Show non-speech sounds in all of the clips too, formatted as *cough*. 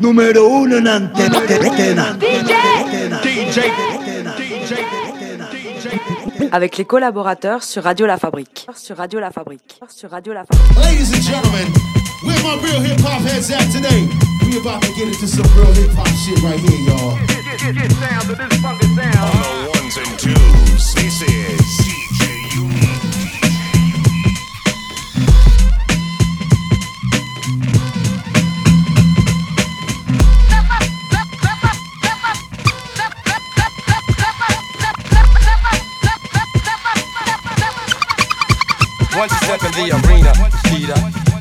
Número uno en antena. Avec les collaborateurs sur Radio La Fabrique. Sur Radio La Fabrique. Sur Radio La Fabrique. Ladies and gentlemen, where my real hip hop heads at today? We about to get into some real hip hop shit right here, y'all. On the ones and twos, this is Once you step in the arena,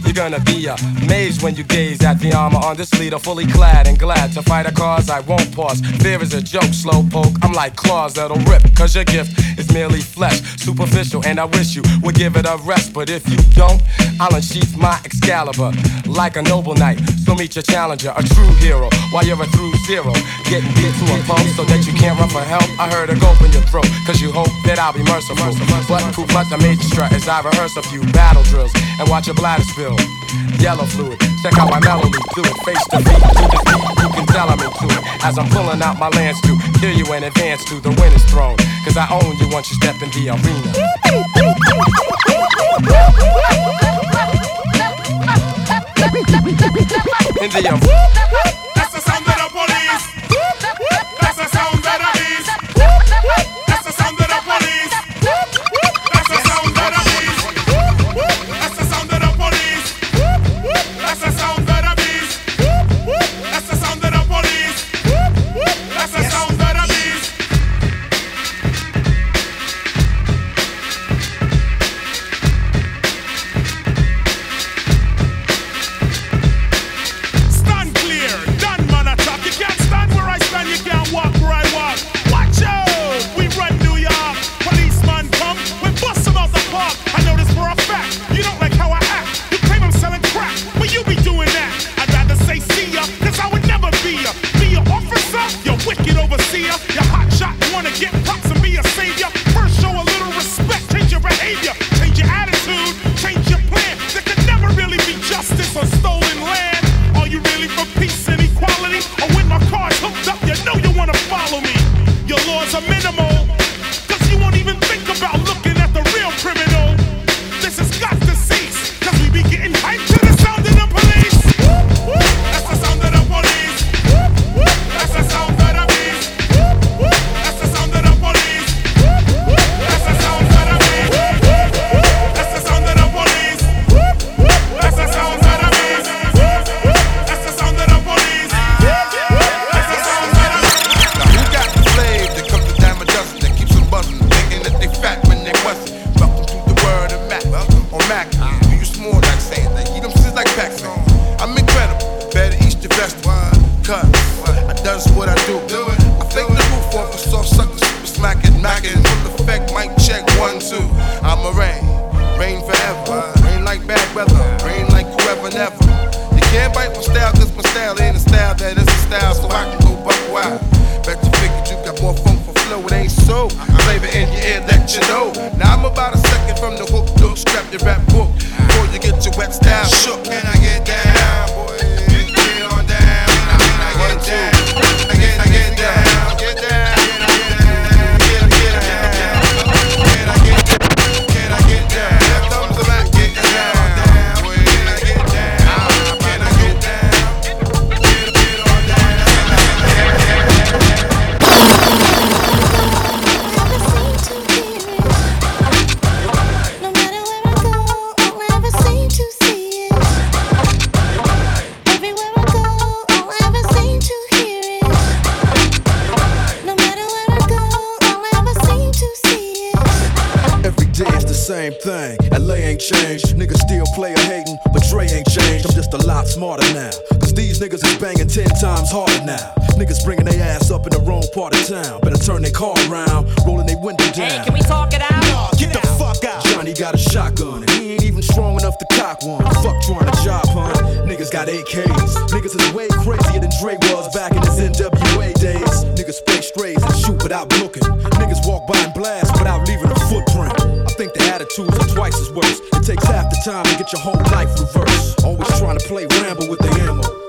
you're gonna be amazed when you gaze at the armor on this leader, fully clad and glad to fight a cause I won't pause. Fear is a joke, slow poke. I'm like claws that'll rip, cause your gift is merely flesh, superficial, and I wish you would give it a rest. But if you don't, I'll unsheath my Excalibur like a noble knight. So meet your challenger, a true hero, while you're a through zero. Getting beat to a pulp so that you can't run for help. I heard a gulp in your throat, cause you hope that I'll be merciful. But proof but the major strut as I rehearse a few battle drills and watch your bladder spill. Yellow fluid, check out my melody, do it face to face. To this beat, you can tell I'm into it. As I'm pulling out my lance to kill you in advance to the winner's throne. Cause I own you once you step in the arena. In the um, arena. Check one, two. I'm a rain, rain forever. Rain like bad weather, rain like you ever never. You can't bite my style, cause my style ain't a style that is a style, so I can go buck wild. Bet you figured you got more funk for flow, it ain't so. Flavor in your ear, let you know. Now I'm about a second from the hook, don't scrap your rap book. Before you get your wet style shook. Can I get down, Changed. Niggas still play a hating, but Dre ain't changed. I'm just a lot smarter now. Cause these niggas is banging ten times harder now. Niggas bringing their ass up in the wrong part of town. Better turn their car around, rolling their window down. Hey, can we talk it out? Get the fuck out. Johnny got a shotgun, and he ain't even strong enough to cock one. Fuck trying to job hunt. Niggas got AKs. Niggas is way crazier than Dre was back in his NWA days. Niggas spray strays and shoot without looking. Niggas walk by and blast without leaving a footprint. Twice as worse. It takes half the time to get your whole life reversed. Always trying to play Rambo with the ammo.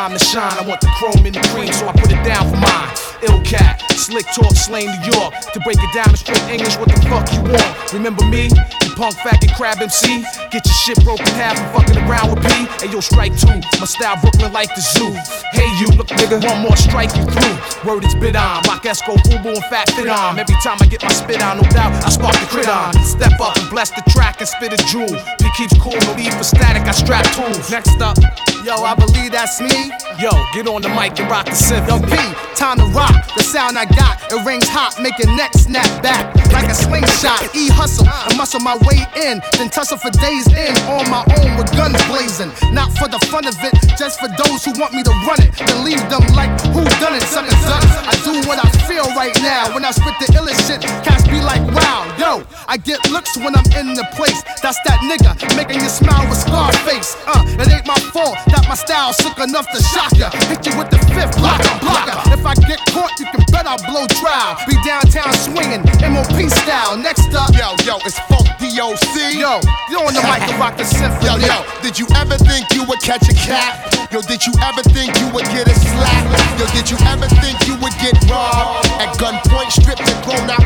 Time to shine. I want the chrome in the cream, so I put it down for mine. Ill cat, slick talk, slang New York. To break it down in straight English, what the fuck you want? Remember me? You punk faggot crab MC? Get your shit broken half and fucking around with P. Hey yo, strike two. My style Brooklyn like the zoo. Hey you, look nigga, one more strike you through. Word is bit on. Rock Esco, Fubu, and Fat Fit on. Every time I get my spit on, no doubt, I spark the crit on. Step up and bless the and spit a jewel. He keeps cool, no need for static, I strap tools. Next up, Yo, I believe that's me. yo, get on the mic and rock the synth. Yo, P, time to rock. The sound I got, it rings hot, make your neck snap back like a slingshot. E hustle and muscle my way in, then tussle for days in on my own with guns blazing. Not for the fun of it, just for those who want me to run it. Then leave them like who done it, suckers done. I do what I feel right now. When I spit the illest shit, cats be like, wow, yo. I get looks when I'm in the place. That's that nigga making you smile with Scarface. Uh, it ain't my fault that my style's sick enough to shock ya. Hit you with the fifth blocker, blocker. If I get caught, you can bet I'll blow trial. Be downtown swinging, MOP Next up, Yo, yo, it's Funk DOC. yo, you on the mic to rock the symphony. Yo, yo, did you ever think you would catch a cat? Yo, did you ever think you would get a slap? Yo, did you ever think you would get robbed? At gunpoint, stripped and thrown out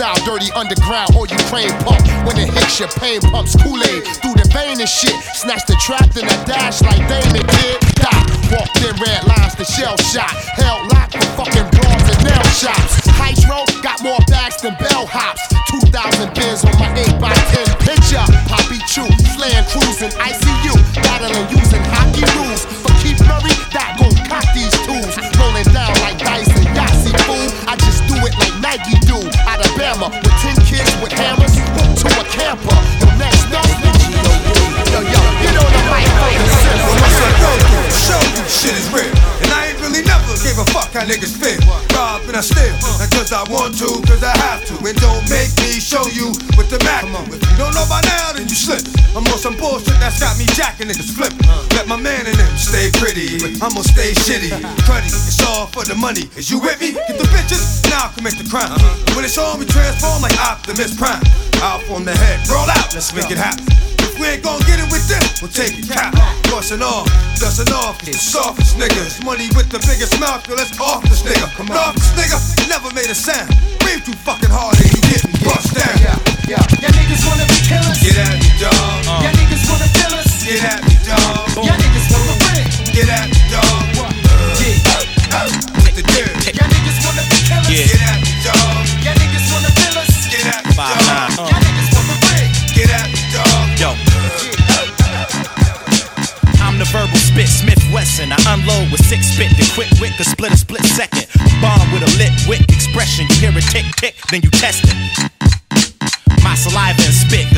style dirty underground or Ukraine pump. When it hits your pain pumps Kool-Aid through the vein and shit. Snatch the trap, then I dash like Damon did. Doc, walked in red lines, the shell shot. Held locked for fucking bras and nail shops. Hydro got more bags than bell hops. 2,000 bins on my 8x10 picture. Poppy Chew, slaying cruising, ICU, battling using hockey rules. For keep Murray, that gon' cock these tools. Rolling down like dice and Yahtzee, fool. I just do it like Nike do. Alabama, with 10 kids with hammers, hooked to a camper. Yo, next up, yo, yo, get on the mic, show you shit is real. And I never gave a fuck how niggas feel. Rob and I steal, not cause I want to, cause I have to. And don't make me show you with the Mac. If you don't know by now, then you slip. I'm on some bullshit that's got me jacking niggas flip. Let my man in them stay pretty, but I'ma stay shitty. Cruddy, it's all for the money. Is you with me? Get the bitches, now commit the crime. When it's on, we transform like Optimus Prime. Out on the head, roll out, let's make it happen. We ain't gon' get it with them, we'll take it cap. Bustin' off, dustin' off, the softest niggas. Money with the biggest mouth, yo, let's off this nigga. Come on. Off this nigga, never made a sound. Breathe too fucking hard and you get bust down. Yeah, yeah, niggas wanna be killers. Get at me, dog. Yeah, niggas wanna kill us. Get at me, dog. Yeah, niggas wanna win. Get at me, dog. With the dirt. Yeah, niggas wanna be killers. Get at me, with six spit, the quick wit could split a split second. Bomb with a lit wit expression. You hear it tick tick, then you test it. My saliva and spit,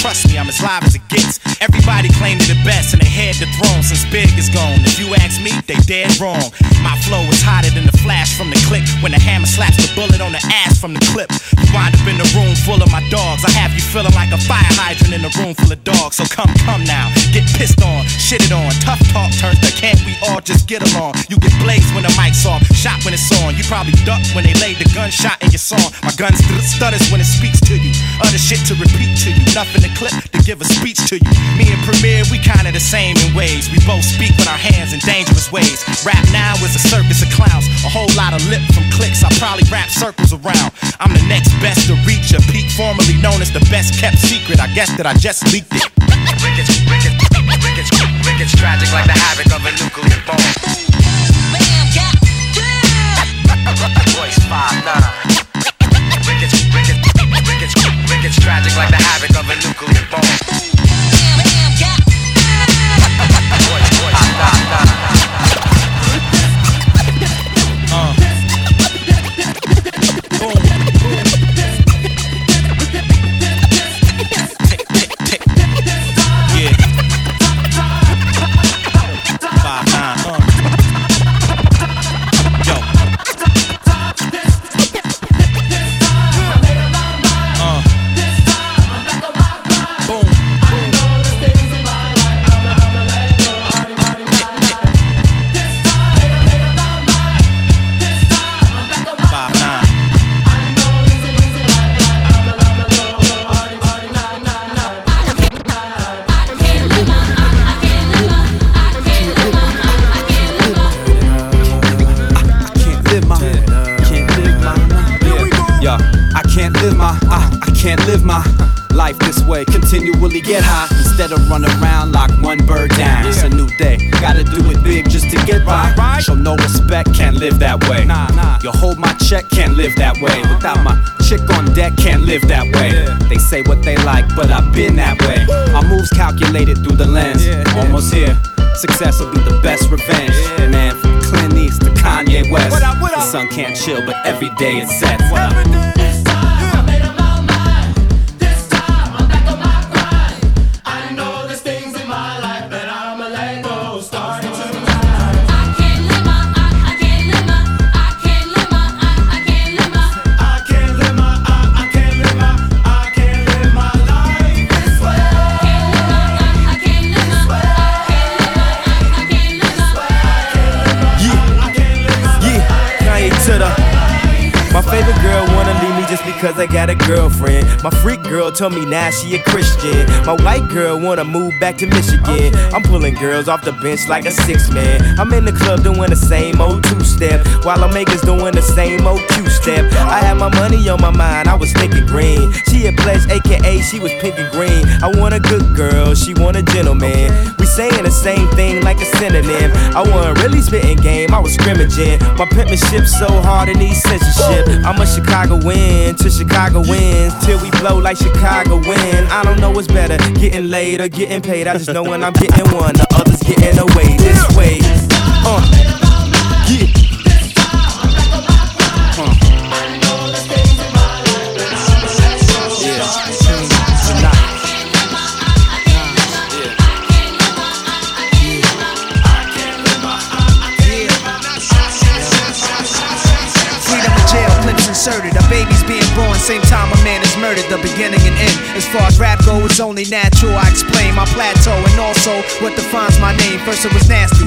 trust me, I'm as live as it gets. Everybody claim they the best and they head the throne since Big is gone. If you ask me, they dead wrong. My flow is hotter than the flash from the click. When the hammer slaps the bullet on the ass from the clip. You wind up in the room full of my dogs. I have you feeling like a fire hydrant in a room full of dogs. So come, come now, get pissed on, shitted on. Tough talk turns to can't we all just get along? You get blazed when the mic's off, shot when it's on. You probably duck when they laid the gunshot in your song. My gun st- stutters when it speaks to you. Other shit to repeat to you. Nothing to clip to give a speech to you. Me and Premier, we kinda the same in ways. We both speak with our hands in dangerous ways. Rap now is a circus of clowns. A whole lot of lip from clicks. I probably wrap circles around. I'm the next best to reach a peak, formerly known as the best kept secret. I guess that I just leaked it. Rickets, tragic like the havoc of a nuclear bomb. Bam, got, yeah. Voice five nine. Rickets, tragic like the havoc of a nuclear bomb. Voice, voice five nine. Day it told me now she a Christian. My white girl wanna move back to Michigan. I'm pulling girls off the bench like a six man. I'm in the club doing the same old two step, while I'm makers doing the same old two step. I had my money on my mind, I was thinking green. She a pledge, aka she was pink and green. I want a good girl, she want a gentleman. We saying the same thing like a synonym. I wasn't really spitting game, I was scrimmaging. My penmanship so hard it needs censorship. I'm a Chicago win to Chicago wins till we blow like Chicago win. I don't know what's better, getting laid or getting paid. I just know when I'm getting one, the others getting away this way. Uh, a man is murdered. The beginning and end. As far as rap go, it's only natural. I explain my plateau and also what defines my name. First it was nasty,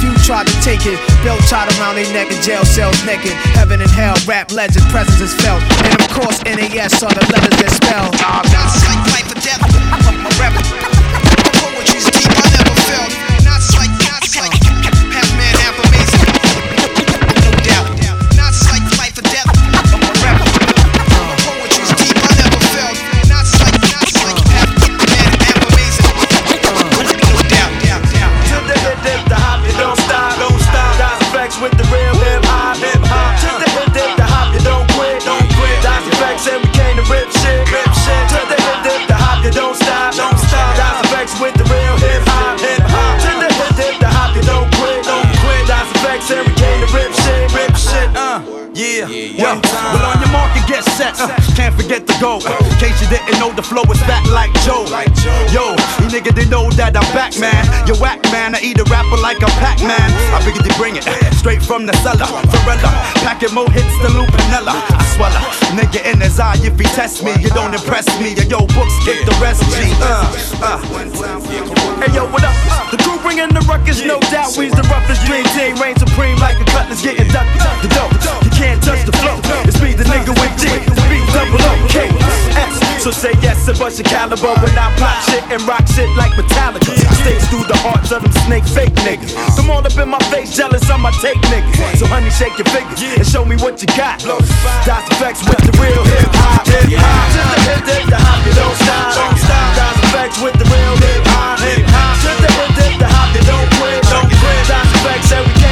few tried to take it. Belt tied around their neck in jail cells naked. Heaven and hell, rap legend, presence is felt. And of course, NAS are the letters that spell. Like a Pac Man. I figured they bring it straight from the cellar. Forella, packing more hits than Lupinella. I swallow, nigga in his eye. If he test me, you don't impress me. Yo, yo books get the rest. G. Uh, uh. Hey yo, what up? The crew bringing the ruckus, no doubt. We's the roughest dream team, reign supreme like a cutlass getting ducked. The dope, you can't touch the flow. It's me, the nigga with G, the beat double O K S. So say yes and bust your caliber when I pop shit and rock shit like Metallica. Stays through the hearts of them snake fake niggas. Come all up in my face, jealous of my take niggas. So honey, shake your fingers and show me what you got. Dot effects with the real hip hop, hip hop. To the hip dip, the hop, you don't stop, don't stop. Dot effects with the real hip hop, hip hop. To the hip dip, the hop, you don't quit, don't quit. Dot effects and we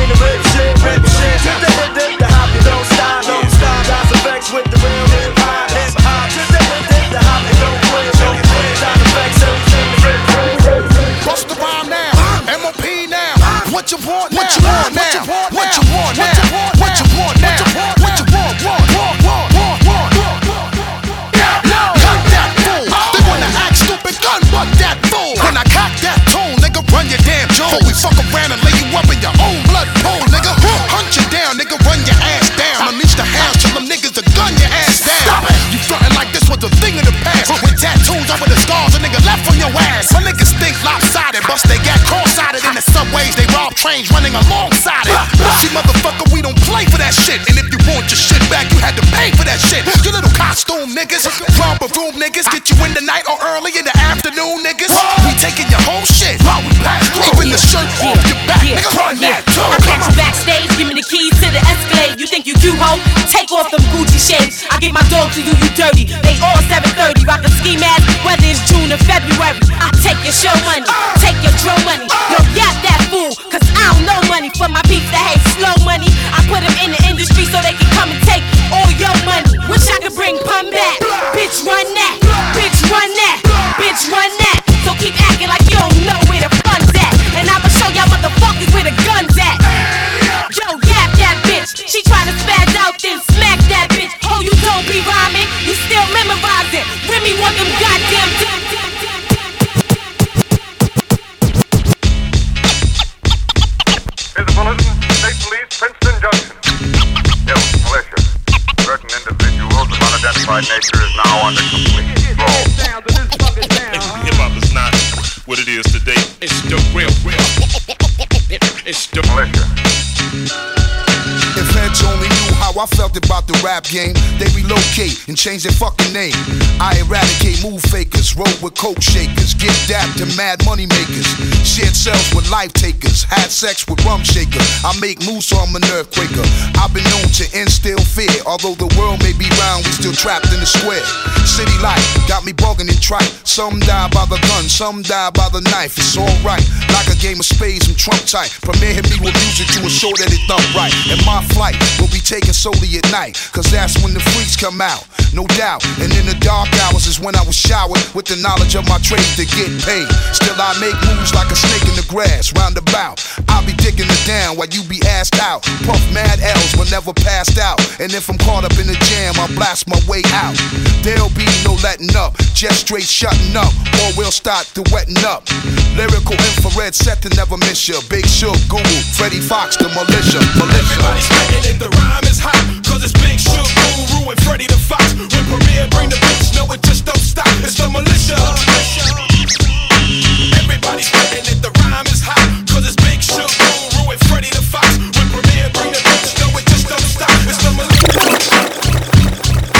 rap game, they relocate and change their fucking name. I eradicate move fakers, roll with coke shakers, get dapped to mad money makers. Shared cells with life takers, had sex with rum shakers. I make moves so I'm an earthquaker. I've been known to instill fear, although the world may be round, we still trapped in the square. City life got me bugging and trite. Some die by the gun, some die by the knife. It's alright, like a game of spades, I'm Trump tight. Premier hit me with music to ensure that it thump right. And my flight will be taken solely at night, cause that's when the freaks come out, no doubt. And in the dark hours is when I was showered with the knowledge of my trade to get paid. Still, I make moves like a snake in the grass, roundabout. I'll be digging it down while you be assed out. Puff mad L's but never passed out. And if I'm caught up in the jam, I'll blast my way out. There'll be no letting up, just straight shutting up, or we'll start to wetting up. Lyrical infrared set to never miss ya. Big Shook, Guru, Freddie Fox, the militia, militia. Everybody's it, the rhyme is hot. Cause it's Big Shook, Guru, and Freddy the Fox. When Premier bring the bitch, no, it just don't stop. It's the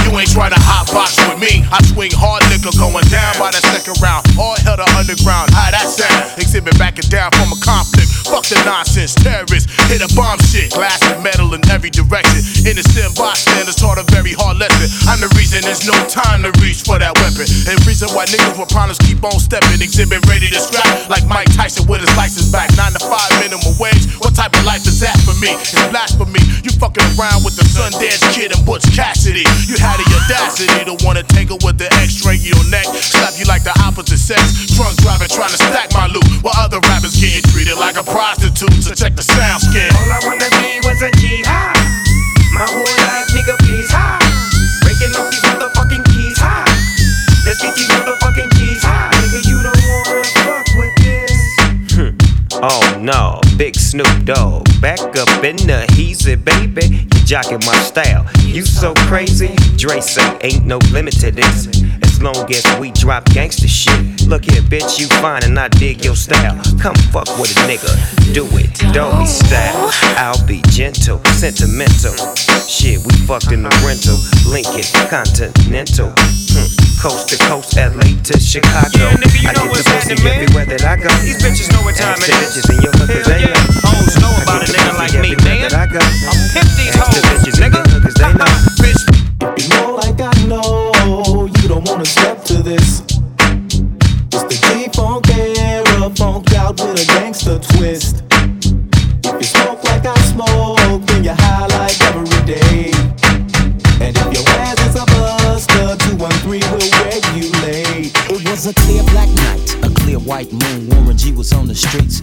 You ain't trying to hot box with me. I swing hard liquor going down by the second round. All hell to underground. How that sound? Exhibit backing down from a conflict. Fuck the nonsense. Terrorists hit a bomb shit. Glass and metal in every direction. Innocent bystanders taught a very hard lesson. I'm the reason there's no time to reach for that weapon. And reason why niggas with problems keep on stepping. Exhibit ready to scrap like Mike Tyson with his license back. Nine to five minimum wage. What type of life is that for me? It's blasphemy. You fucking around with the Sundance Kid and Butch Cassidy. You had the audacity to wanna tangle with the X-ray your neck. Slap you like the opposite sex. Drunk driving trying to stack my loot. While other rappers getting treated like a prostitute. So check the sound scan. All I wanna be was a G high. My whole life, nigga, please high. Breaking off these motherfucking keys high. Let's get these motherfucking Oh no, big Snoop Dogg. Back up in the heezy, baby. You jocking my style. You so crazy. Dre say ain't no limit to this. As long as we drop gangster shit. Look here, bitch, you fine and I dig your style. Come fuck with a nigga. Do it, doggy style. I'll be gentle, sentimental. Shit, we fucked in the rental. Lincoln, Continental. Hmm. Coast to coast, LA to Chicago. Yeah, nigga, you I know get what's pussy happening, man. everywhere that I go. These bitches know what time Ask it the bitches in your hood 'cause Hell they yeah. know. Hoes know about a nigga like me, man. that I go. I'll pimp these Ask the hoes, bitches nigga. your hood 'cause they know. You know, like I know, you don't wanna step to this. It's the G Funk era, funked out with a gangster twist. If you smoke like I smoke, then you high like white moon. Warren G was on the streets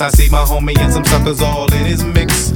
I see my homie and some suckers all in his mix.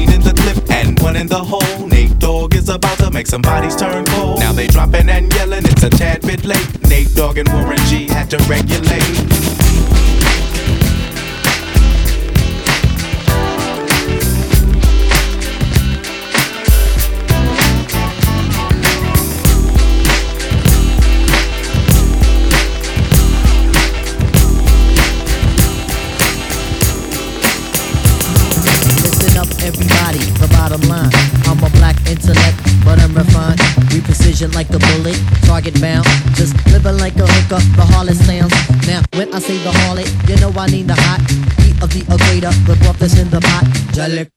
in the clip and one in the hole. Nate Dogg is about to make some bodies turn cold. Now they dropping and yelling, it's a tad bit late. Nate Dogg and Warren G had to regulate. Target bound. Just living like a hooker, the harlot sounds. Now, when I say the harlot, you know I need the hot heat of the equator, the broth that's in the pot. Jalik,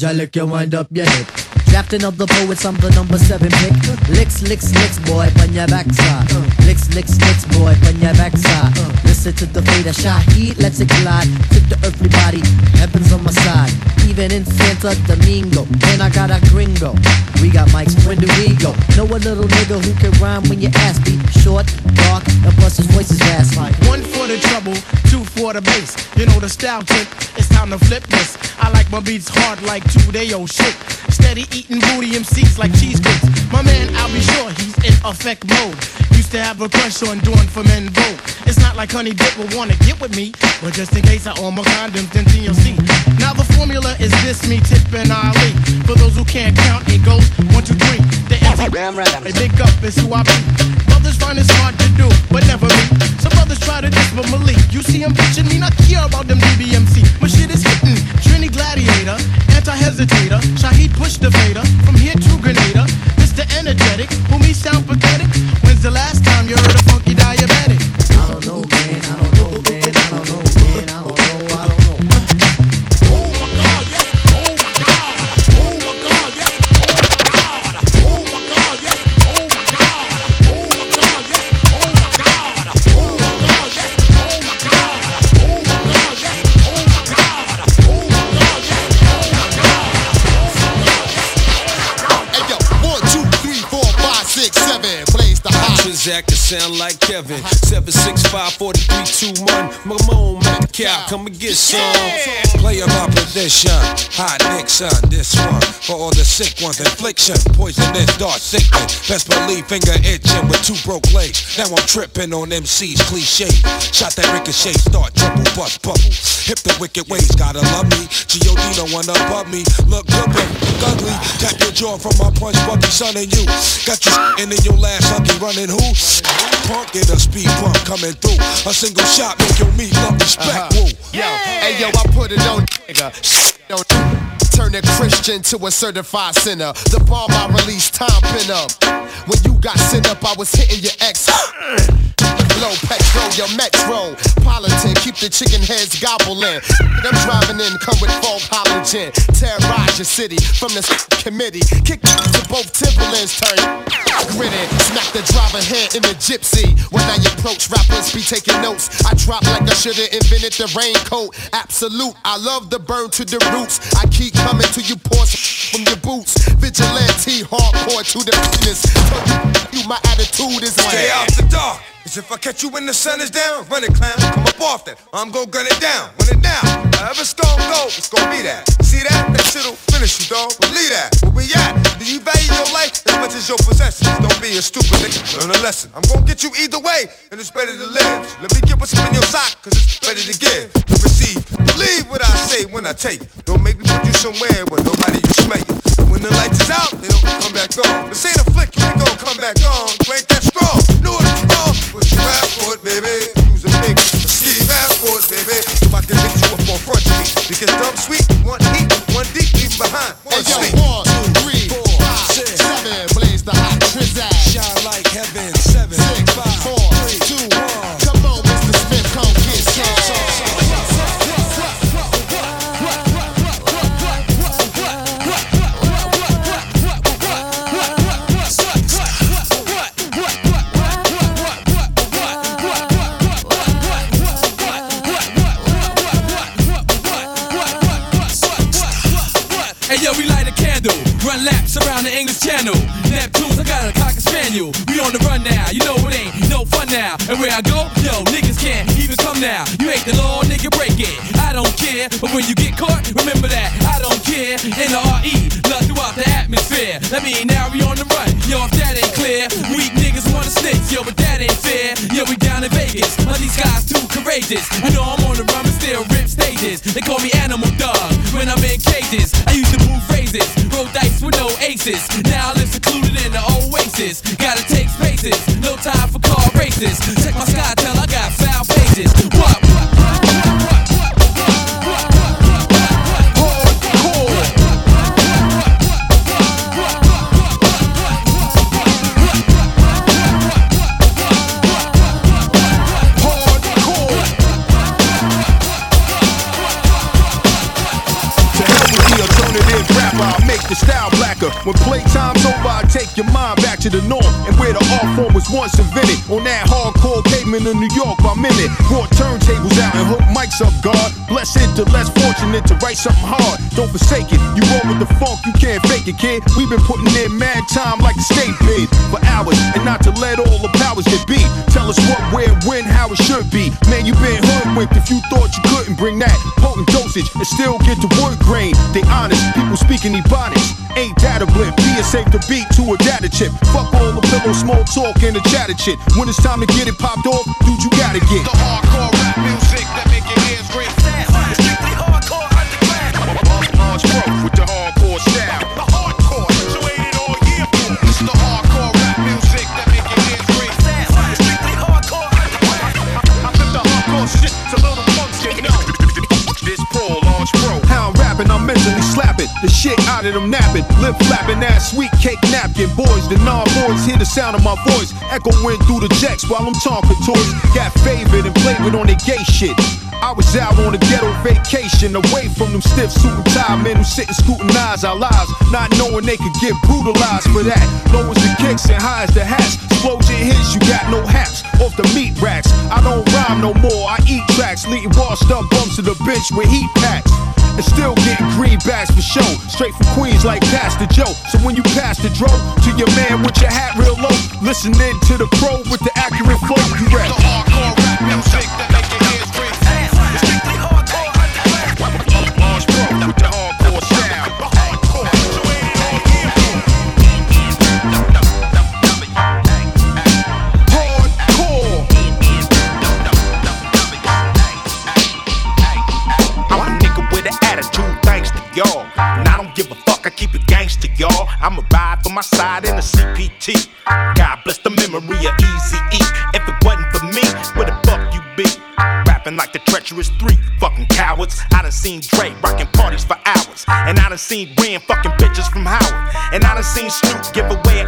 Jalik, you wind up your hip. Drafting of the poets, I'm the number seven pick. Licks, licks, licks, boy, on your backside. Licks, licks, licks, boy, on your backside. Listen to the fate of Shaheed, let's it collide. The earthly body, heaven's on my side. Even in Santa Domingo, and I got a gringo. We got mics, when do we go? Know a little nigga who can rhyme when you ask me. Short, dark, and plus his voice is raspy. One for the trouble, two for the bass. You know the style tip, it's time to flip this. I like my beats hard like two day old shit. Steady eating booty MCs like cheesecakes. My man, I'll be sure he's in effect mode. Used to have a crush on doing for men vote. It's not like Honey Dip will wanna get with me, but just in case I own my condoms, then TLC. Now the formula is this: me, Tip, and Ali. For those who can't count, it goes one, two, three. The. A big up is who I be. Brothers find it's hard to do, but never me. Some brothers try to diss, but Malik. You see him bitching me, not care about them DBMC. My shit is hitting. Trini Gladiator, anti-hesitator. Shaheed push the fader. From here to Grenada. Mr. Energetic, who me sound pathetic. The last time you heard a 7 765 My mom, Mac Cow, come and get some. Player by opposition, hot Nixon, this one for all the sick ones. Infliction, poisonous, dark sickness. Best believe finger itching with two broke legs. Now I'm tripping on MC's cliche. Shot that ricochet, start trouble, bust bubble. Hip the wicked ways, gotta love me. G.O.D. don't wanna above me. Look good, but look ugly. Tap your jaw from my punch, Bucky, son, and you. Got you in in your last hunky running who? Punk get a speed bump coming through. A single shot make your meat love respect. Uh-huh. Woo. Yo, hey yo, I put it on nigga. Yo, Turn a Christian to a certified sinner. The bomb I released, time pin up. When you got sent up, I was hitting your ex. *coughs* Low petrol, your metro. Politan, keep the chicken heads gobbling. I'm driving in, come with fog halogen. Terrorize your city from the *coughs* committee. Kick to both Timberlands, turn *coughs* grinning. Smack the driver head in the gypsy. When I approach, rappers be taking notes. I drop like I should've invented the raincoat. Absolute, I love the burn to the roots. I keep coming to you, pour some from your boots. Vigilante, hardcore to the business. Tell you, you my attitude is Stay out the dark. Cause if I catch you when the sun is down, run it, clown. Come up off that. I'm gon' gun it down. Run it down. However it's gon' go, it's gon' be that. See that? That shit'll finish you, dog. Believe that. Where we at? Do you value your life as much as your possessions? Don't be a stupid nigga. Learn a lesson. I'm gon' get you either way, and it's better to live. Let me get what's up in your sock, cause it's better to give. Believe what I say when I take. Don't make me put you somewhere where nobody you smell you. When the lights is out, they don't come back on. This ain't a flick, you ain't gon' come back on. You ain't that strong. Know it's wrong. Put your passport, baby. Use a big ski passport, baby. If I can hit you up on front street. Because dumb sweet, one heat, one deep, leave behind. One Hey yo, now. And where I go, yo, niggas can't even come now. You hate the law, nigga, break it. I don't care, but when you get caught, remember that I don't care. N R E, love throughout the atmosphere. That mean now we on the run. Yo, if that ain't clear, weak niggas wanna snitch. Yo, but that ain't fair. Yo, we down in Vegas. But these guys too courageous. I know I'm on the run, but still rip stages. They call me Animal Dog when I'm in cages. I used to move phrases, roll dice with no aces. Now I live secluded in the oasis. Gotta take spaces, no time for car races. Check my sky, tell I got foul pages. What? When playtime's over, I take your mind back to the norm where form was once invented. On that hardcore pavement in New York by minute. Brought turntables out and hooked mics up, God. Blessed the less fortunate to write something hard. Don't forsake it. You roll with the funk, you can't fake it, kid. We've been putting in mad time like the state bid for hours. And not to let all the powers that be tell us what, where, when, how it should be. Man, you been hoodwinked if you thought you couldn't bring that potent dosage and still get the word grain. They honest, people speaking ebonics. Ain't that a blip? Be a safe to beat to a data chip. Fuck all the pillow, small talk, and the chatter shit. When it's time to get it popped off, dude, you gotta get. The hardcore rap music shit out of them napping. Lip flapping that sweet cake napkin. Boys, the non boys hear the sound of my voice echoing through the jacks while I'm talking toys. Got favored and with on their gay shit. I was out on a ghetto vacation, away from them stiff suit tie men who sit and scrutinize our lives, not knowing they could get brutalized for that. Low as the kicks and high as the hats. Explosion hits, you got no haps off the meat racks. I don't rhyme no more, I eat tracks, leading washed up bumps to the bench with heat packs. And still getting greenbacks for show. Straight from Queens like Pastor Joe. So when you pass the dro to your man with your hat real low, listening to the pro with the accurate flow, you rap. The hardcore rap music my side in the CPT. God bless the memory of Easy E. If it wasn't for me, where the fuck you be? Rapping like the treacherous three, fucking cowards. I done seen Dre rocking parties for hours. And I done seen Ren fucking bitches from Howard. And I done seen Snoop give away an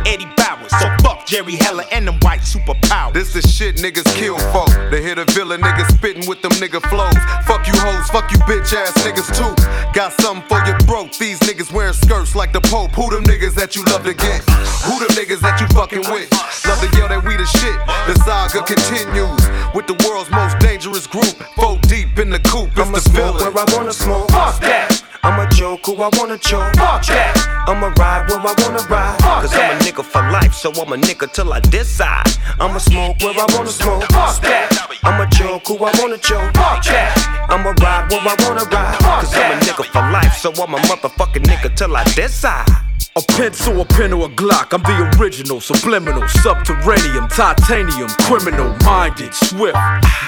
Jerry Heller and them white superpowers. This is shit niggas kill for. They hit a villain niggas spitting with them nigga flows. Fuck you hoes, fuck you bitch ass niggas too. Got something for your broke. These niggas wearing skirts like the Pope. Who them niggas that you love to get? Who them niggas that you fucking with? Love to yell that we the shit. The saga continues with the world's most dangerous group. Four deep in the coop. It's I'ma the smoke villain. where I wanna smoke. Fuck that. I'ma joke who I wanna joke. Fuck that. I'ma ride where I wanna ride. Fuck Cause I'm a nigga for life, so I'm a nigga till I decide. I'ma smoke where I wanna smoke. Fuck that. I'ma joke who I wanna joke. Fuck that. I'ma ride where I wanna ride. Fuck Cause I'm a nigga for life, so I'm a motherfucking nigga till I decide. A pencil, a pen, or a Glock. I'm the original, subliminal, subterranean, titanium, criminal, minded, swift.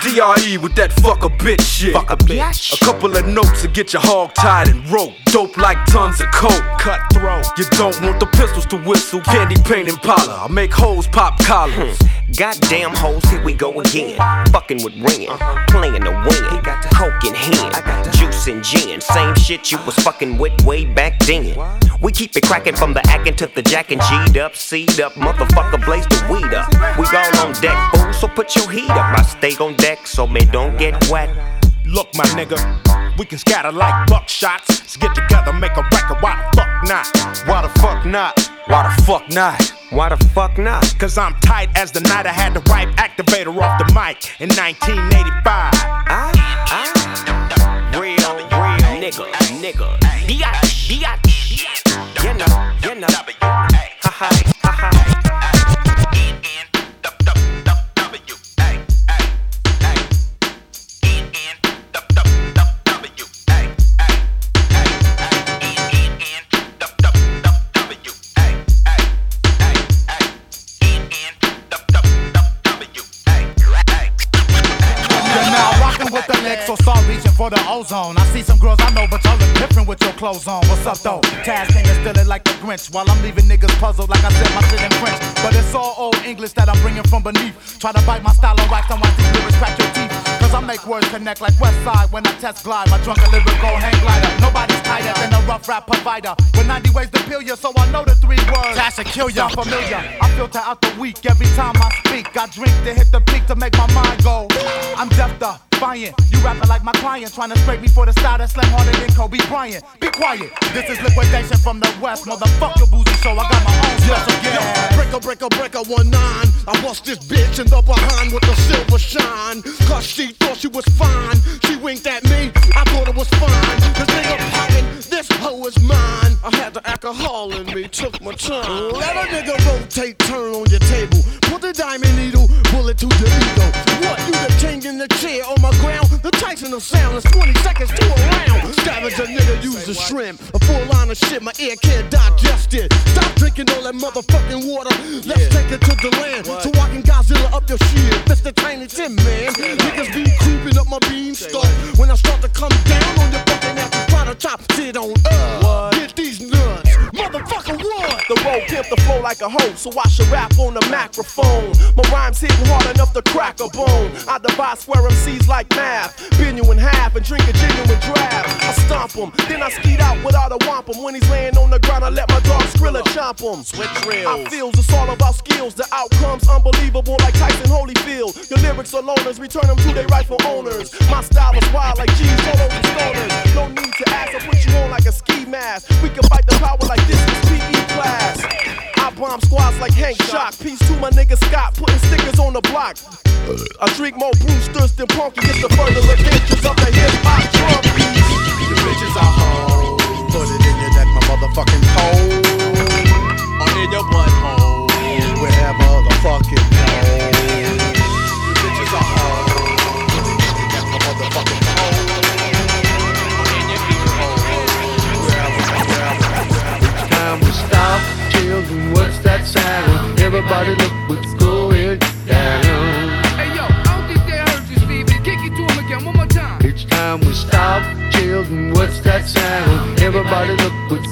DRE with that fuck a bitch shit. Fuck a bitch. A couple of notes to get your hog tied and rope. Dope like tons of coke. Cutthroat. You don't want the pistols to whistle. Candy paint and parlor. I make hoes pop collars. Hmm. Goddamn hoes, here we go again. Fucking with Ren, uh-huh. playing the win. Coke in hand, i got juice and gin. Same shit you was fucking with way back then. We keep it cracking from the acting to the jackin'. G'd up, seed up, motherfucker, blaze the weed up. We all on deck, fool, so put your heat up. I stay on deck, so me don't get wet. Look, my nigga, we can scatter like buckshots. Let's get together, make a record. Why the fuck not? Why the fuck not? Why the fuck not? Why the fuck not? Cause I'm tight as the night I had the wipe activator off the mic in 1985. Real, real nigga, nigga now. W-A. Clothes ozone. I see some girls I know, but y'all look different with your clothes on. What's up though? Tash is still it like the Grinch, while I'm leaving niggas puzzled like I said my shit in French. But it's all old English that I'm bringing from beneath. Try to bite my style on wax and watch these lyrics crack your teeth. Cause I make words connect like West Side when I test glide. My drunken lyrical hang glider. Nobody's tighter than a rough rap provider. With 90 ways to peel you, so I know the three words. Cash and kill ya. Sound familiar. I filter out the week every time I speak. I drink to hit the peak to make my mind go. I'm deaf to defiant. You rapping like my client, trying to scrape me for the style that slam harder than Kobe Bryant. Be quiet. This is liquidation from the west. Motherfucker, boozy so I got my own special guest. Breaker, breaker, breaker, one nine. I bust this bitch in the behind with the silver shine. Cause she thought she was fine. She winked at me, I thought it was fine. This nigga poppin', this hoe is mine. I had the alcohol in me, took my time. Let a nigga rotate, turn on your table. Put the diamond needle, bullet to your ego. What, you the king in the chair on my ground? The Tyson of sound is 20 seconds to a round. Scavenge a nigga, use a shrimp. A full line of shit, my ear can't digest it. Stop drinking all that motherfucking water. Let's take it to the land. So I can Godzilla up your shit. Mr. Tiny Tim, man. Niggas be creeping up my beanstalk. When I start to come down on your fucking ass, try to chop shit on up. Get these nuts. Motherfucker, one. The road pimp the flow like a hoe, so I should rap on the microphone. My rhymes hitting hard enough to crack a bone. I divide square MCs like math. Bend you in half and drink a genuine draft. I stomp him, then I skeet out without a wampum. When he's laying on the ground, I let my dog Skrilla chomp him. Switch reels. I feels it's all about skills. The outcomes unbelievable like Tyson Holyfield. Your lyrics are loners, return them to their rightful owners. My style is wild like G's all over stoners. No need to ask, I put you on like a ski mask. We can fight the power like this is PE class. I bomb squads like Hank Shock. Peace to my nigga Scott, putting stickers on the block. I drink more Brewsters than Punky. Get the further adventures of the hip hop drum beat. The bitches are home. Put it in your neck, my motherfucking pole. Or in your butthole. Wherever the fuck it goes. The bitches are home. Stop, children, what's that sound? Everybody look what's going down. Hey yo, I don't think they heard you, Stevie. Kick it to him again, one more time. Each time we stop, children, what's that sound? Everybody look what's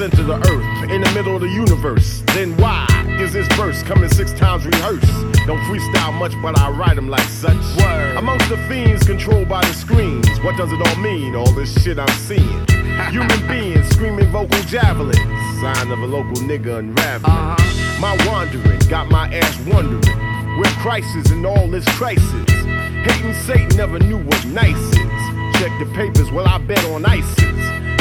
center of the earth, in the middle of the universe, then why is this verse coming six times rehearsed? Don't freestyle much, but I write them like such. Amongst the fiends controlled by the screens, what does it all mean? All this shit I'm seeing. *laughs* Human beings screaming vocal javelins, sign of a local nigga unraveling. Uh-huh. My wandering got my ass wondering where crisis and all this crisis. Hating Satan never knew what nice is. Check the papers, well I bet on ISIS.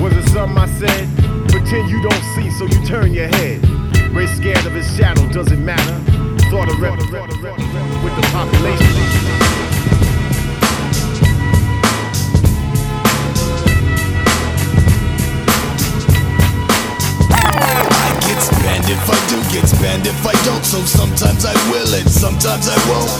was it something I said? Pretend you don't see, so you turn your head. Race scared of his shadow, doesn't matter. Thought of rep with the population. Get spanned if I do get spanned if I don't. So sometimes I will and sometimes I won't.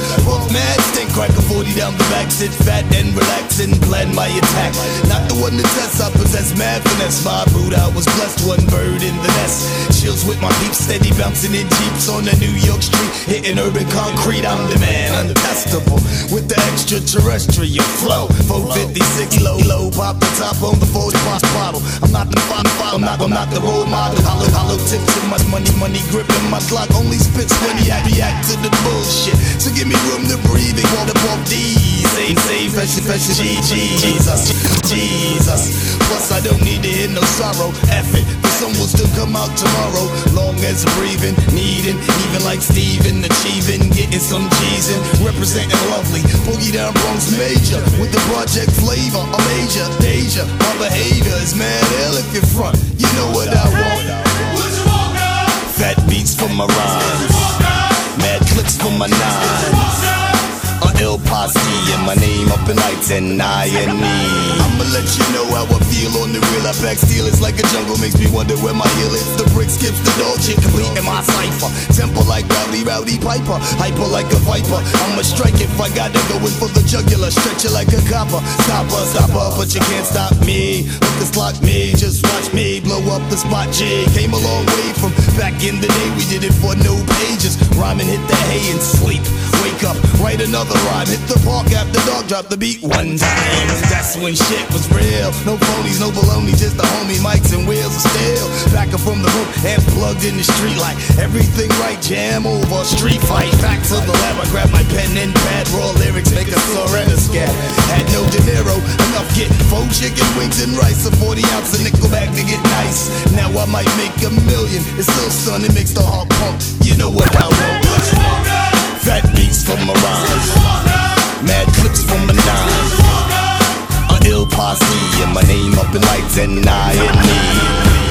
Mad stink, crack a 40 down the back, sit fat and relax and plan my attack. Not the one to test, I possess mad finesse. My brood I was blessed, one bird in the nest. Chills with my peeps, steady bouncing in jeeps on the New York street, hitting urban concrete. I'm the man, untestable with the extraterrestrial flow. 456 low, low, pop the top on the 40 bottle. I'm not the fun, I'm not, I'm not the role model. Hollow, hollow tips my money money gripping my Glock only spits when he act, react to the bullshit. So give me room to breathe and walk up off these. Save, save, fashion, fashion, G, Jesus, Jesus. Plus I don't need to hear no sorrow. F it, the sun will still come out tomorrow. Long as breathing, needing, even like Steven, achieving, getting some G's in, representing lovely. Boogie down Bronx major with the project flavor. A major danger, my behavior is mad ill if you're front. You know what I want. Fat beats for my rhymes, mad clicks for my nines. Ill posse and my name up in lights and I and me. I'ma let you know how I feel on the real. I pack steel, it's like a jungle, makes me wonder where my heel is. The brick skips the complete in my cipher. Temple like Rowdy Roddy Piper, hyper like a viper. I'ma strike if I gotta go in for the jugular, stretch it like a copper. Stopper, stopper, but you can't stop me. Look, this lock me, just watch me blow up the spot. J came a long way from back in the day. We did it for no pages. Rhyming, hit the hay and sleep. Wake up, write another rhyme. Hit the park after dog, drop the beat one time. That's when shit was real. No phonies, no baloney, just the homie mics and wheels of steel. Back up from the roof and plugged in the street like everything right. Jam over, street fight. Back to the lab, I grab my pen and pad. Raw lyrics, make a surrender scat. Had no dinero, enough get four chicken wings and rice. A 40 ounce of nickel bag to get nice. Now I might make a million. It's still sun, it makes the heart pump. You know what I want. Fat beats for my rhymes. Mad clips for my nine. A ill posse and my name up in lights and I and me.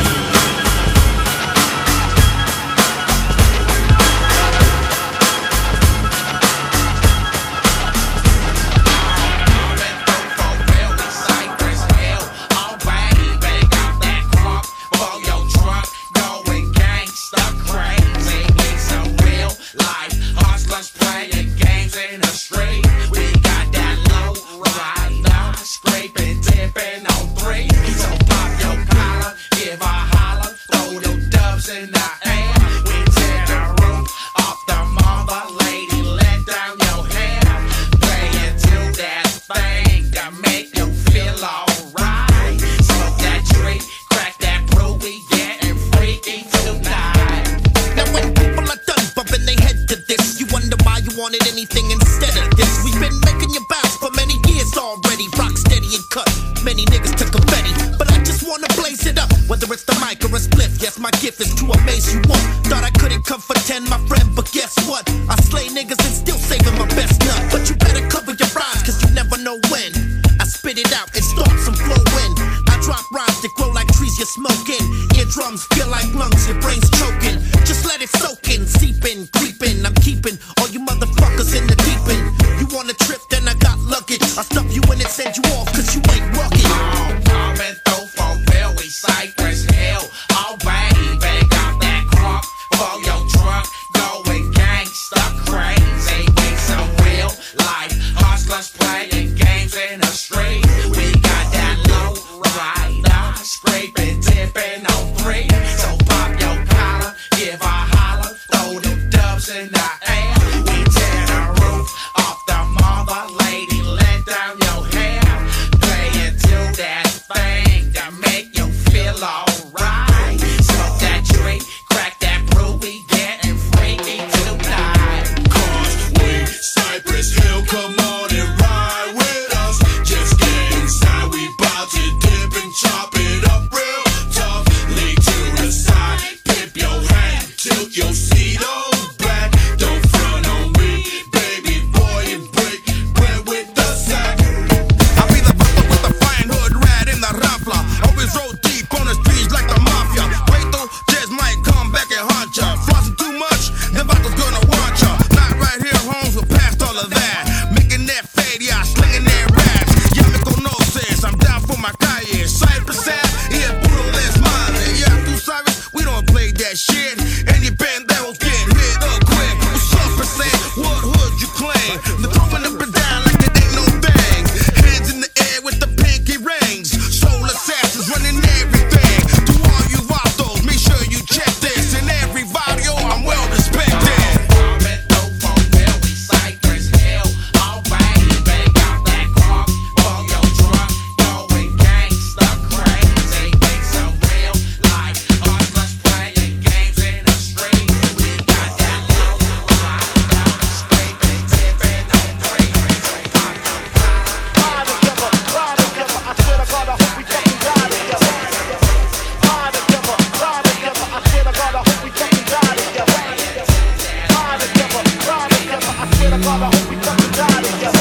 father, hope we fucking die together.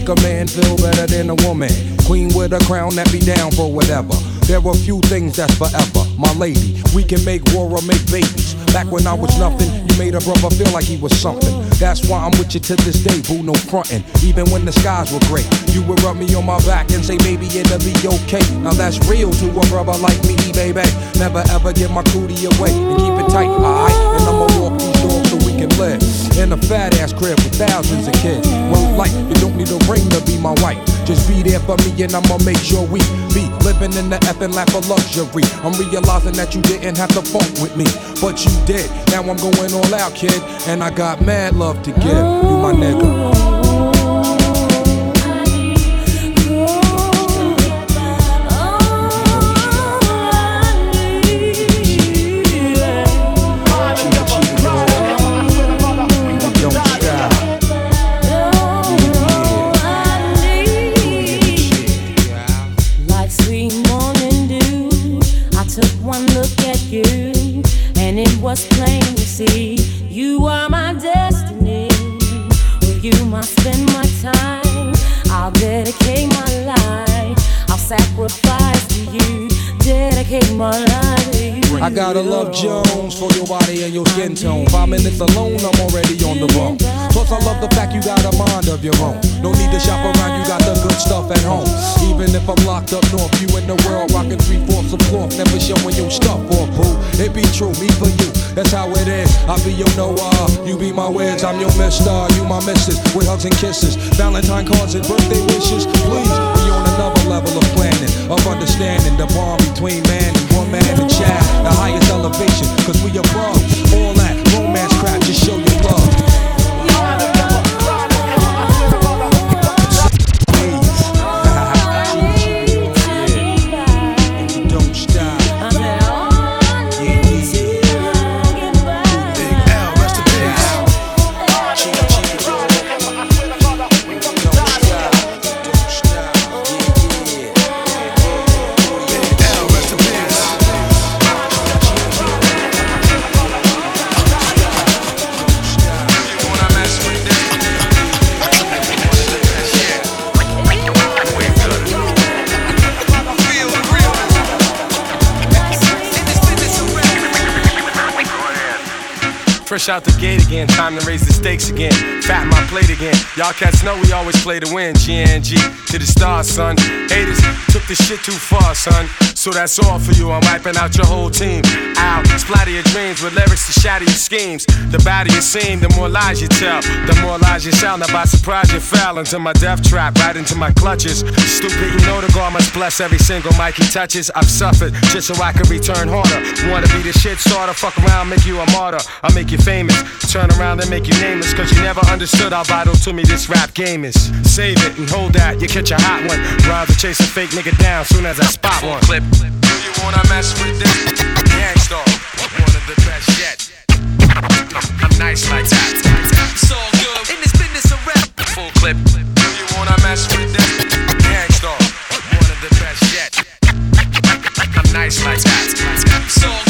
Make a man feel better than a woman. Queen with a crown that be down for whatever. There are few things that's forever. My lady, we can make war or make babies. Back when I was nothing, you made a brother feel like he was something. That's why I'm with you to this day, boo, no frontin'. Even when the skies were gray, you would rub me on my back and say, maybe it'll be okay. Now that's real to a brother like me, baby. Never ever give my cootie away and keep it tight, alright? And I'ma walk these doors so we can live in a fat ass crib with thousands of kids. Well, like, you don't need a ring to be my wife. Just be there for me and I'ma make sure we be living in the effing lap of luxury. I'm realizing that you didn't have to fuck with me, but you did. Now I'm going all out, kid, and I got mad love to give. You my nigga. And it was plain to see you are my destiny. With you, I spend my time. I'll dedicate my life. I'll sacrifice to you. Dedicate my life. I gotta love Jones for your body and your skin tone. Five minutes alone, I'm already on the bone. Plus, I love the fact you got a mind of your own. No need to shop around, you got the good stuff at home. Even if I'm locked up north, you in the world rocking three fourths of cloth, never showing your stuff for boo. It be true, me for you, that's how it is. I be your Noah, you be my Wiz, I'm your Mister, you my Missus, with hugs and kisses, Valentine cards and birthday wishes. Please be on another level of planning, of understanding the bond between man and woman and child, the highest elevation, cause we above Fresh out the gate again, time to raise the stakes again. Fat my plate again. Y'all cats know we always play to win. GNG to the stars, son. Haters took the shit too far, son. So that's all for you. I'm wiping out your whole team. Out, splatter your dreams with lyrics to shatter your schemes. The badder you seem, the more lies you tell. The more lies you sound. Now by surprise you fell into my death trap, right into my clutches. Stupid, you know the God must bless every single mic he touches. I've suffered just so I can return harder. Wanna be the shit starter, fuck around, make you a martyr. I'll make you famous. Turn around and make you nameless, cause you never understood how vital to me this rap game is. Save it and hold that, you catch a hot one. Rather chase a fake nigga down soon as I spot one. Clip. Do you wanna mess with this? Gang Starr, one of the best yet. I'm nice like that. It's all good in this business of rap. Full clip. Do you wanna mess with this? Gang Starr, one of the best yet. I'm nice like that. It's all good. So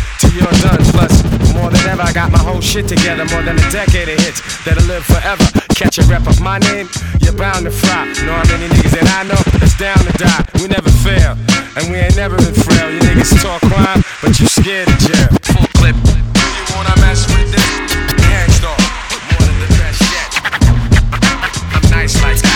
till you're done. Plus, more than ever, I got my whole shit together. More than a decade of hits that'll live forever. Catch a rep of my name, you're bound to fry. Know how many niggas that I know that's down to die. We never fail, and we ain't never been frail. You niggas talk crime, but you scared of jail. Full clip. You wanna mess with this? Gang Starr, one of the best yet. I'm nice like that.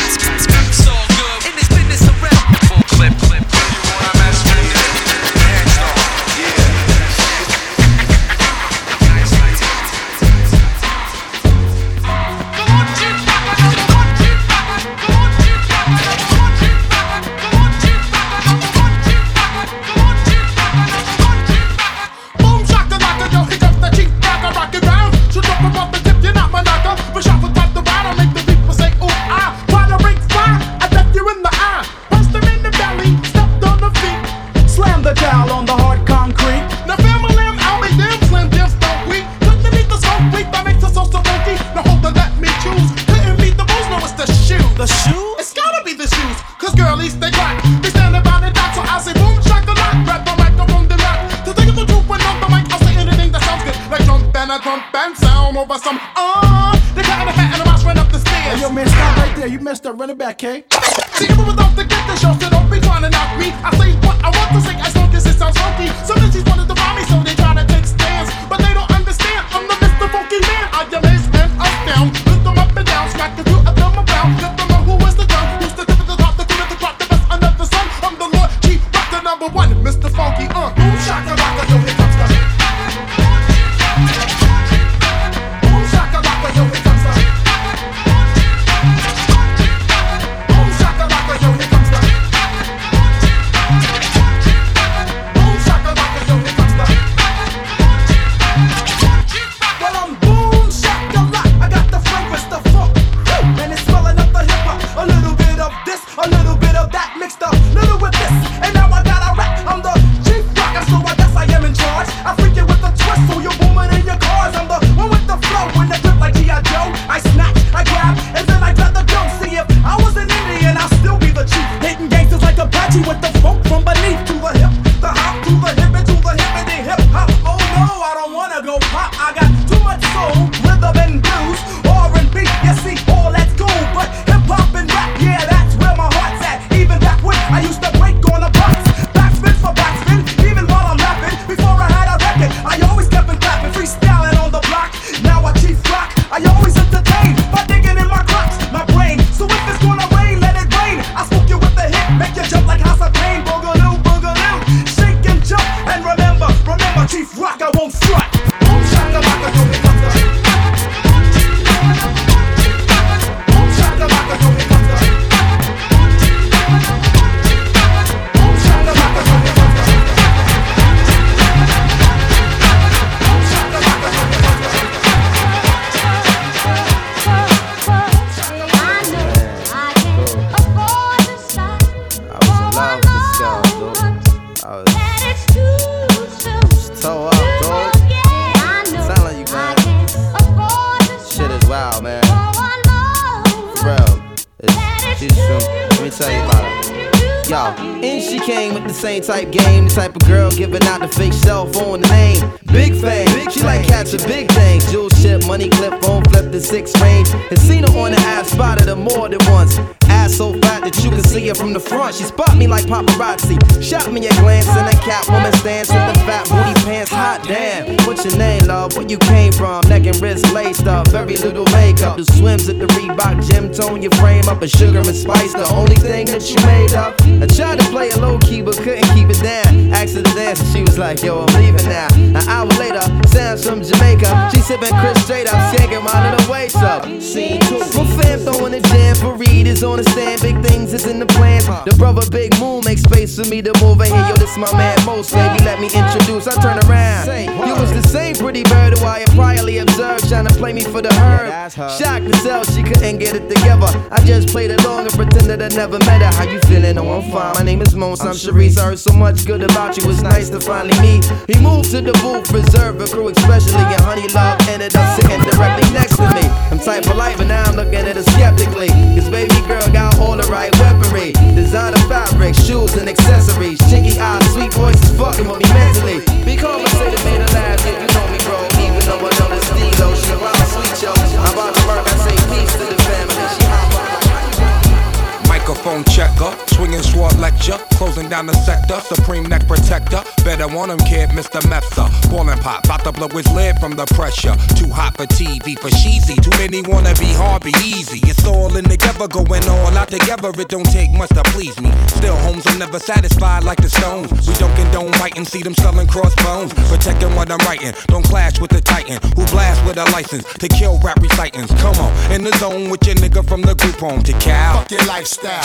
Out the fake cell phone the name. Big fame, she like catching big things. Jewel ship, money clip, phone flip the six range. And seen her on the ass, spotted her more than once. So fat that you can see her from the front. She spot me like paparazzi. Shot me a glance and a cat catwoman stance with the fat booty pants. Hot damn. What's your name, love? Where you came from? Neck and wrist laced up. Very little makeup. The swims at the Reebok gym tone your frame up. A sugar and spice, the only thing that you made up. I tried to play it low key, but couldn't keep it down. Asked to dance, and she was like, Yo, I'm leaving now. An hour later, sounds from Jamaica. She sipping Chris straight up, skanking my little waist up. Scene two. My fam throwing a jam for is on the Big things is in the plans. The brother Big Moon makes space for me to move in here. Yo, this my man Most, baby. Let me introduce. I turn around. You was the same pretty bird who I had priorly observed, trying to play me for the herb. Shocked to sell, she couldn't get it together. I just played along and pretended I never met her. How you feeling? Oh, I'm fine. My name is Mons. I'm Sharice. I heard so much good about you. It's nice to finally meet. He moved to the booth, preserve a crew, especially in Honey Love. Ended up sitting directly next to me. I'm type polite, but now I'm looking at her skeptically. Cause baby girl got all the right weaponry. Designer fabric, shoes and accessories. Chinky eyes, sweet voice is fucking with me mentally. Be conversated, made her laugh. If you know me, bro, even though I know this D-Lo. She wild, sweet, yo. I'm about to work, Microphone checker, swinging sword lecture, closing down the sector, supreme neck protector. Better want him, kid, Mr. Mepsa. Ballin' pop, about to blow his lid from the pressure. Too hot for TV, for cheesy. Too many wanna be hard, be easy. It's all in together, going all out together. It don't take much to please me. Still, homes, I'm never satisfied like the Stones. We don't condone fighting, see them selling crossbones. Protecting what I'm writing, don't clash with the Titan who blast with a license to kill rap recitants. Come on, in the zone with your nigga from the group home to Cal. Fuck your lifestyle.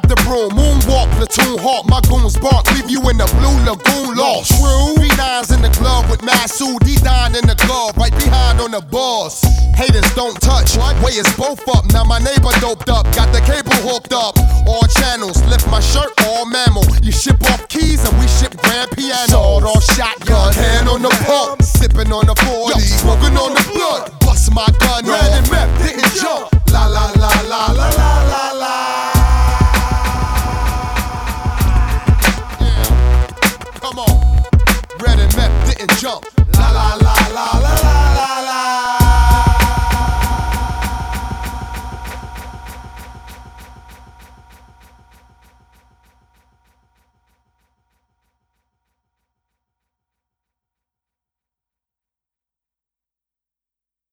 the broom, moonwalk, platoon hawk, my goons bark, leave you in the blue lagoon lost. True. B9's in the glove with Masu, D9 in the glove, right behind on the boss. Haters don't touch, way is both up. Now my neighbor doped up, got the cable hooked up. All channels, lift my shirt, all mammal. You ship off keys and we ship grand piano. Sawed off shotgun, hand on the pump, sipping on the 40, smoking on the blood. Bust my gun, red and meth didn't jump. La la la la la la. and jump. La la la la la la.